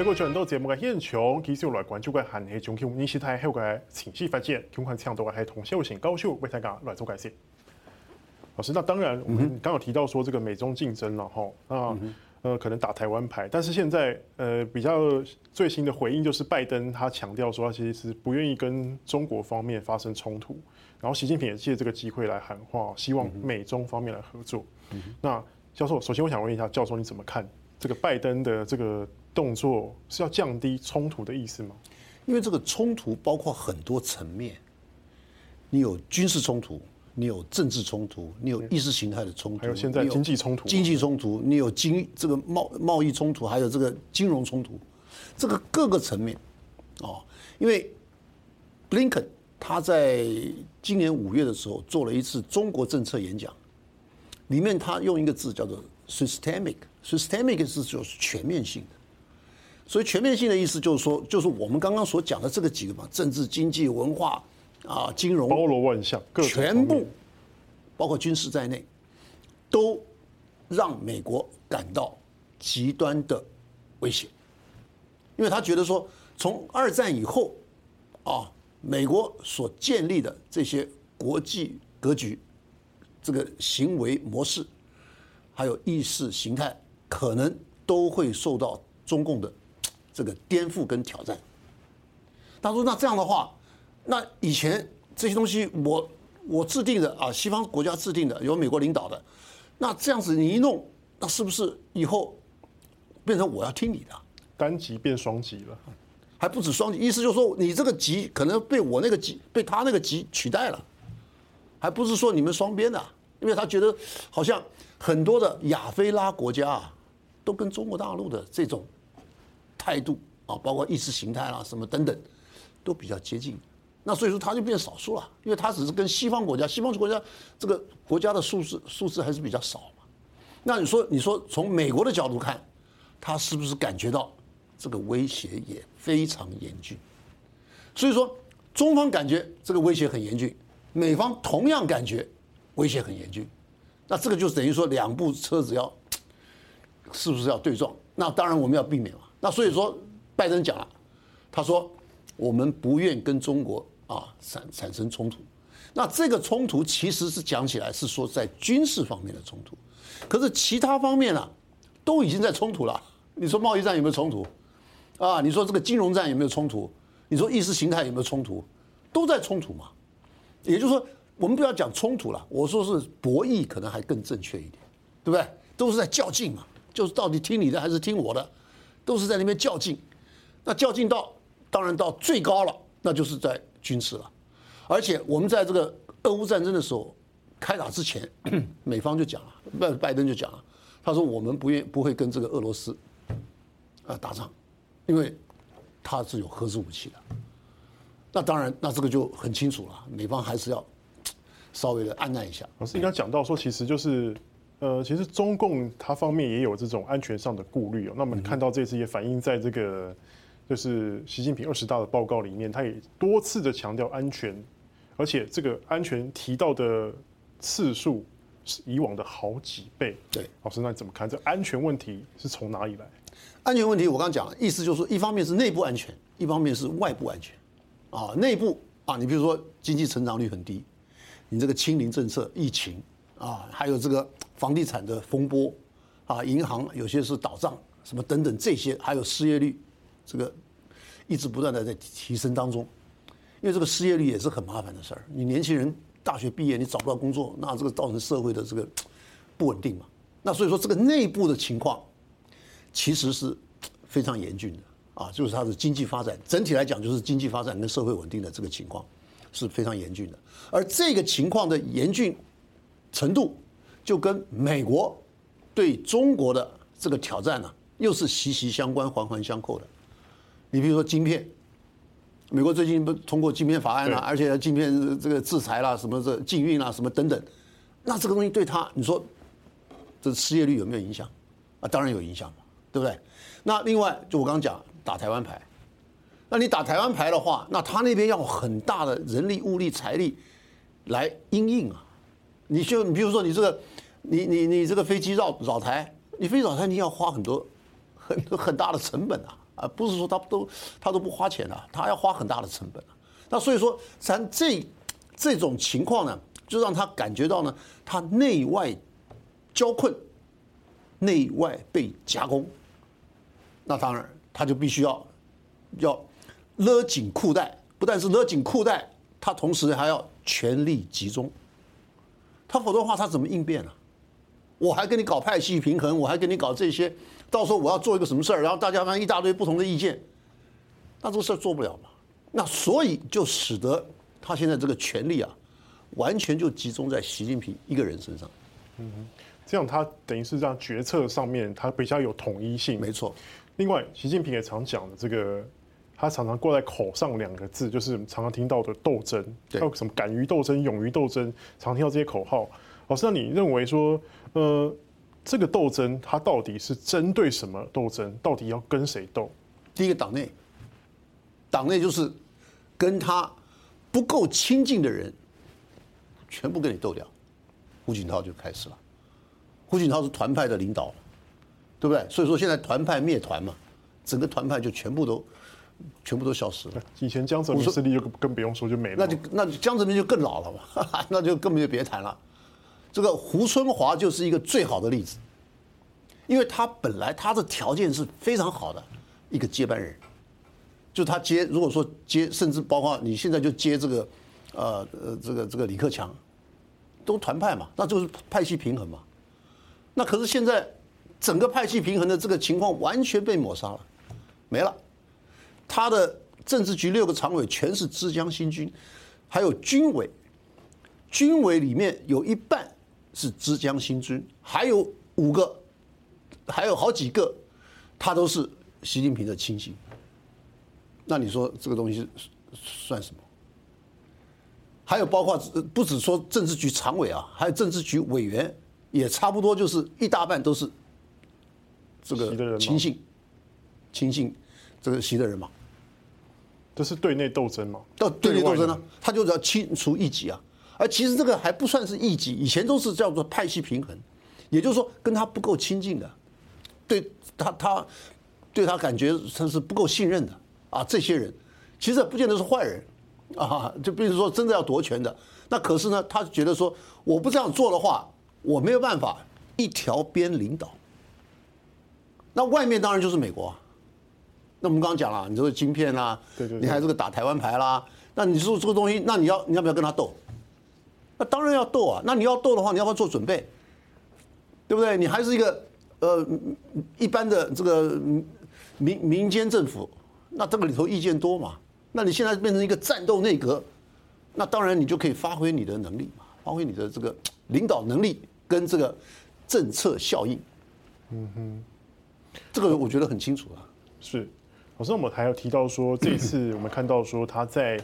这个全都节目嘅现场，继续来关注嘅系系中共二十大后嘅情势发展，共同倡导嘅系童秀贤教授为大家来做解释。老师，那当然，我们刚有提到说这个美中竞争了哈，啊，呃，可能打台湾牌，但是现在呃比较最新的回应就是拜登他强调说，他其实是不愿意跟中国方面发生冲突，然后习近平也借这个机会来喊话，希望美中方面来合作。那教授，首先我想问一下教授，你怎么看这个拜登的这个动作是要降低冲突的意思吗？因为这个冲突包括很多层面，你有军事冲突。你有政治冲突，你有意识形态的冲突，还有现在经济冲突，经济冲突，你有经这个贸贸易冲突，还有这个金融冲突，这个各个层面，哦，因为布林肯他在今年五月的时候做了一次中国政策演讲，里面他用一个字叫做 systemic，systemic 是就是全面性的，所以全面性的意思就是说，就是我们刚刚所讲的这个几个嘛，政治、经济、文化。啊，金融包罗万象，全部包括军事在内，都让美国感到极端的威胁，因为他觉得说，从二战以后，啊，美国所建立的这些国际格局、这个行为模式，还有意识形态，可能都会受到中共的这个颠覆跟挑战。他说：“那这样的话。”那以前这些东西我我制定的啊，西方国家制定的，由美国领导的，那这样子你一弄，那是不是以后变成我要听你的？单极变双极了，还不止双极，意思就是说你这个极可能被我那个极被他那个极取代了，还不是说你们双边的，因为他觉得好像很多的亚非拉国家啊，都跟中国大陆的这种态度啊，包括意识形态啊什么等等，都比较接近。那所以说他就变少数了，因为他只是跟西方国家，西方国家这个国家的数字数字还是比较少嘛。那你说，你说从美国的角度看，他是不是感觉到这个威胁也非常严峻？所以说，中方感觉这个威胁很严峻，美方同样感觉威胁很严峻。那这个就等于说两部车子要是不是要对撞？那当然我们要避免嘛。那所以说，拜登讲了，他说。我们不愿跟中国啊产产生冲突，那这个冲突其实是讲起来是说在军事方面的冲突，可是其他方面呢、啊，都已经在冲突了。你说贸易战有没有冲突？啊，你说这个金融战有没有冲突？你说意识形态有没有冲突？都在冲突嘛。也就是说，我们不要讲冲突了，我说是博弈可能还更正确一点，对不对？都是在较劲嘛，就是到底听你的还是听我的，都是在那边较劲。那较劲到。当然到最高了，那就是在军事了。而且我们在这个俄乌战争的时候开打之前，美方就讲了，拜拜登就讲了，他说我们不愿不会跟这个俄罗斯啊打仗，因为他是有核子武器的。那当然，那这个就很清楚了，美方还是要稍微的按捺一下。老师应该讲到说，其实就是呃，其实中共它方面也有这种安全上的顾虑哦。那么你看到这次也反映在这个。就是习近平二十大的报告里面，他也多次的强调安全，而且这个安全提到的次数是以往的好几倍。对，老师，那你怎么看？这安全问题是从哪里来？安全问题，我刚刚讲了，意思就是说，一方面是内部安全，一方面是外部安全。啊，内部啊，你比如说经济成长率很低，你这个清零政策、疫情啊，还有这个房地产的风波啊，银行有些是倒账，什么等等这些，还有失业率。这个一直不断的在提升当中，因为这个失业率也是很麻烦的事儿。你年轻人大学毕业你找不到工作，那这个造成社会的这个不稳定嘛。那所以说这个内部的情况其实是非常严峻的啊，就是它的经济发展整体来讲就是经济发展跟社会稳定的这个情况是非常严峻的。而这个情况的严峻程度，就跟美国对中国的这个挑战呢、啊，又是息息相关、环环相扣的。你比如说晶片，美国最近不通过晶片法案了，而且晶片这个制裁啦，什么这禁运啦，什么等等，那这个东西对他，你说这失业率有没有影响？啊，当然有影响嘛，对不对？那另外就我刚刚讲打台湾牌，那你打台湾牌的话，那他那边要很大的人力、物力、财力来因应啊。你就你比如说你这个，你你你这个飞机绕绕台，你飞绕台你要花很多很很大的成本啊。啊，不是说他都他都不花钱了，他要花很大的成本啊。那所以说，咱这这种情况呢，就让他感觉到呢，他内外交困，内外被夹攻。那当然，他就必须要要勒紧裤带，不但是勒紧裤带，他同时还要全力集中。他否则的话，他怎么应变呢、啊？我还跟你搞派系平衡，我还跟你搞这些，到时候我要做一个什么事儿，然后大家反正一大堆不同的意见，那这个事儿做不了嘛。那所以就使得他现在这个权力啊，完全就集中在习近平一个人身上。嗯，这样他等于是让决策上面他比较有统一性。没错。另外，习近平也常讲的这个，他常常挂在口上两个字，就是常常听到的斗争，还有什么敢于斗争、勇于斗争，常听到这些口号。老师，那你认为说，呃，这个斗争它到底是针对什么斗争？到底要跟谁斗？第一个党内。党内就是跟他不够亲近的人，全部跟你斗掉。胡锦涛就开始了。胡锦涛是团派的领导，对不对？所以说现在团派灭团嘛，整个团派就全部都全部都消失了。以前江泽民势力就更不用说就没了。那就那就江泽民就更老了嘛，那就根本就别谈了。这个胡春华就是一个最好的例子，因为他本来他的条件是非常好的一个接班人。就他接，如果说接，甚至包括你现在就接这个，呃呃，这个这个李克强，都团派嘛，那就是派系平衡嘛。那可是现在整个派系平衡的这个情况完全被抹杀了，没了。他的政治局六个常委全是枝江新军，还有军委，军委里面有一半是枝江新军，还有五个，还有好几个，他都是习近平的亲信。那你说这个东西算什么？还有包括不只说政治局常委啊，还有政治局委员，也差不多就是一大半都是这个亲信，亲信这个习的人嘛。这是对内斗争嘛？到对内斗争呢，他就是要清除异己啊。而其实这个还不算是异己，以前都是叫做派系平衡，也就是说跟他不够亲近的，对他他对他感觉他是不够信任的。啊，这些人其实不见得是坏人，啊，就比如说真的要夺权的，那可是呢，他觉得说我不这样做的话，我没有办法一条边领导。那外面当然就是美国啊。那我们刚刚讲了，你这个晶片啦，对对，你还这个打台湾牌啦，那你说这个东西，那你要你要不要跟他斗？那当然要斗啊。那你要斗的话，你要不要做准备？对不对？你还是一个呃一般的这个民民间政府。那这个里头意见多嘛？那你现在变成一个战斗内阁，那当然你就可以发挥你的能力嘛，发挥你的这个领导能力跟这个政策效应。嗯哼，这个我觉得很清楚啊。是，老师，我们还有提到说，这一次我们看到说他在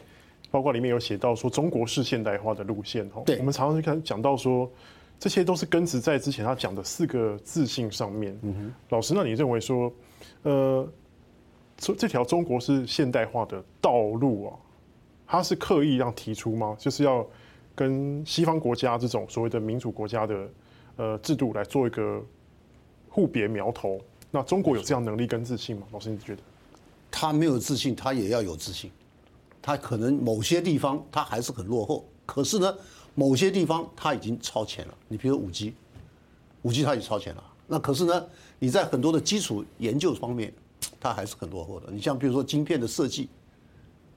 报告里面有写到说中国式现代化的路线哦。对。我们常常看讲到说，这些都是根植在之前他讲的四个自信上面。嗯哼。老师，那你认为说，呃？这这条中国式现代化的道路啊，它是刻意让提出吗？就是要跟西方国家这种所谓的民主国家的呃制度来做一个互别苗头。那中国有这样能力跟自信吗？老师，你觉得？他没有自信，他也要有自信。他可能某些地方他还是很落后，可是呢，某些地方他已经超前了。你比如五 G，五 G 他已经超前了。那可是呢，你在很多的基础研究方面。他还是很落后的。你像比如说晶片的设计，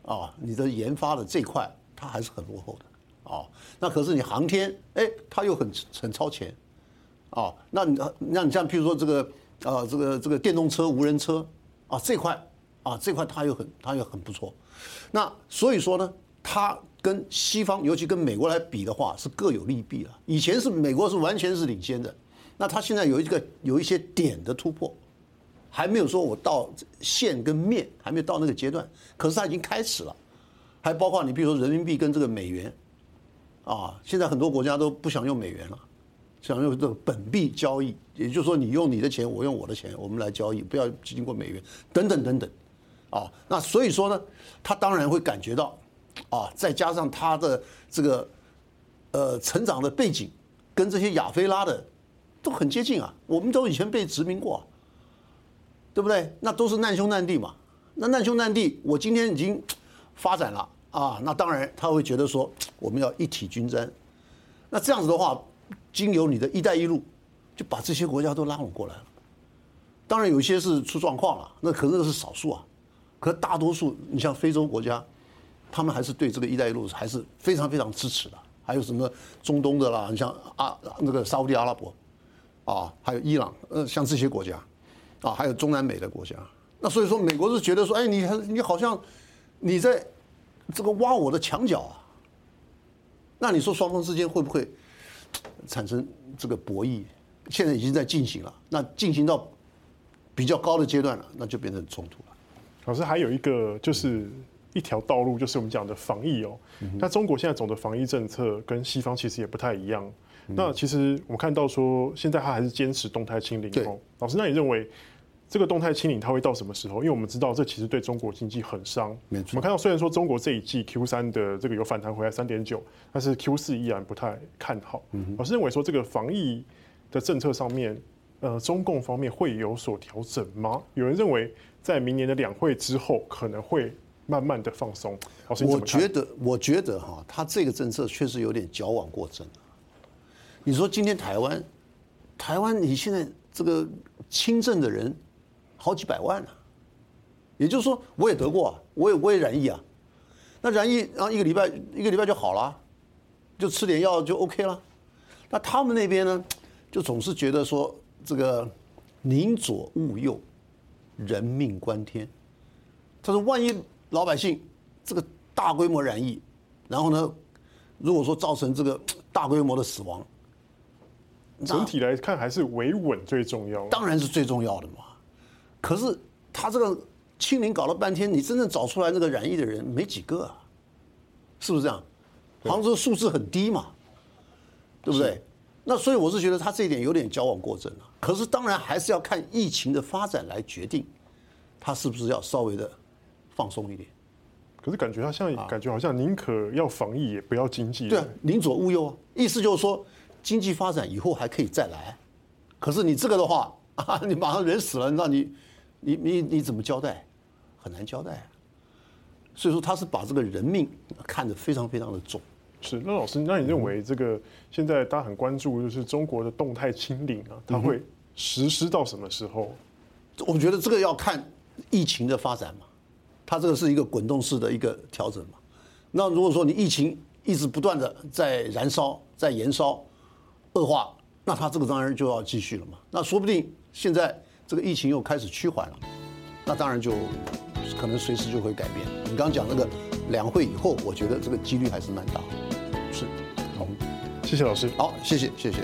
啊，你的研发的这块，他还是很落后的，啊，那可是你航天，哎，他又很很超前，啊，那你那你像譬如说这个，呃，这个这个电动车、无人车，啊，这块，啊，这块它又很它又很不错，那所以说呢，它跟西方，尤其跟美国来比的话，是各有利弊了。以前是美国是完全是领先的，那它现在有一个有一些点的突破。还没有说我到线跟面还没有到那个阶段，可是它已经开始了，还包括你比如说人民币跟这个美元，啊，现在很多国家都不想用美元了，想用这个本币交易，也就是说你用你的钱，我用我的钱，我们来交易，不要经过美元，等等等等，啊，那所以说呢，他当然会感觉到，啊，再加上他的这个呃成长的背景跟这些亚非拉的都很接近啊，我们都以前被殖民过。对不对？那都是难兄难弟嘛。那难兄难弟，我今天已经发展了啊，那当然他会觉得说我们要一体均沾。那这样子的话，经由你的一带一路，就把这些国家都拉拢过来了。当然有一些是出状况了，那可能是少数啊。可大多数，你像非洲国家，他们还是对这个一带一路还是非常非常支持的。还有什么中东的啦，你像啊那个沙乌地阿拉伯，啊，还有伊朗，呃，像这些国家，啊，还有中南美的国家。那所以说，美国是觉得说，哎，你你好像你在这个挖我的墙角啊。那你说双方之间会不会产生这个博弈？现在已经在进行了，那进行到比较高的阶段了，那就变成冲突。老师，还有一个就是一条道路，就是我们讲的防疫哦。那中国现在走的防疫政策跟西方其实也不太一样。那其实我们看到说，现在他还是坚持动态清零哦。老师，那你认为？这个动态清零它会到什么时候？因为我们知道这其实对中国经济很伤。没错。我们看到虽然说中国这一季 Q 三的这个有反弹回来三点九，但是 Q 四依然不太看好。老师认为说这个防疫的政策上面，呃，中共方面会有所调整吗？有人认为在明年的两会之后可能会慢慢的放松。老师，我觉得，我觉得哈，他这个政策确实有点矫枉过正。你说今天台湾，台湾你现在这个轻症的人。好几百万呢、啊，也就是说，我也得过、啊，我也我也染疫啊，那染疫然后一个礼拜一个礼拜就好了，就吃点药就 OK 了。那他们那边呢，就总是觉得说这个宁左勿右，人命关天。他说，万一老百姓这个大规模染疫，然后呢，如果说造成这个大规模的死亡，整体来看还是维稳最重要。当然是最重要的嘛。可是他这个清零搞了半天，你真正找出来那个染疫的人没几个啊，是不是这样？好像这个数字很低嘛，对不对？那所以我是觉得他这一点有点矫枉过正了。可是当然还是要看疫情的发展来决定，他是不是要稍微的放松一点。可是感觉他像感觉好像宁可要防疫也不要经济。对啊，宁左勿右啊，意思就是说经济发展以后还可以再来。可是你这个的话 啊，你马上人死了，那你。你你你怎么交代？很难交代啊。所以说他是把这个人命看得非常非常的重。是，那老师，那你认为这个现在大家很关注，就是中国的动态清零啊，它会实施到什么时候？我觉得这个要看疫情的发展嘛，它这个是一个滚动式的一个调整嘛。那如果说你疫情一直不断的在燃烧、在延烧、恶化，那它这个当然就要继续了嘛。那说不定现在。这个疫情又开始趋缓了，那当然就可能随时就会改变。你刚刚讲那个两会以后，我觉得这个几率还是蛮大的。是，好，谢谢老师。好，谢谢，谢谢。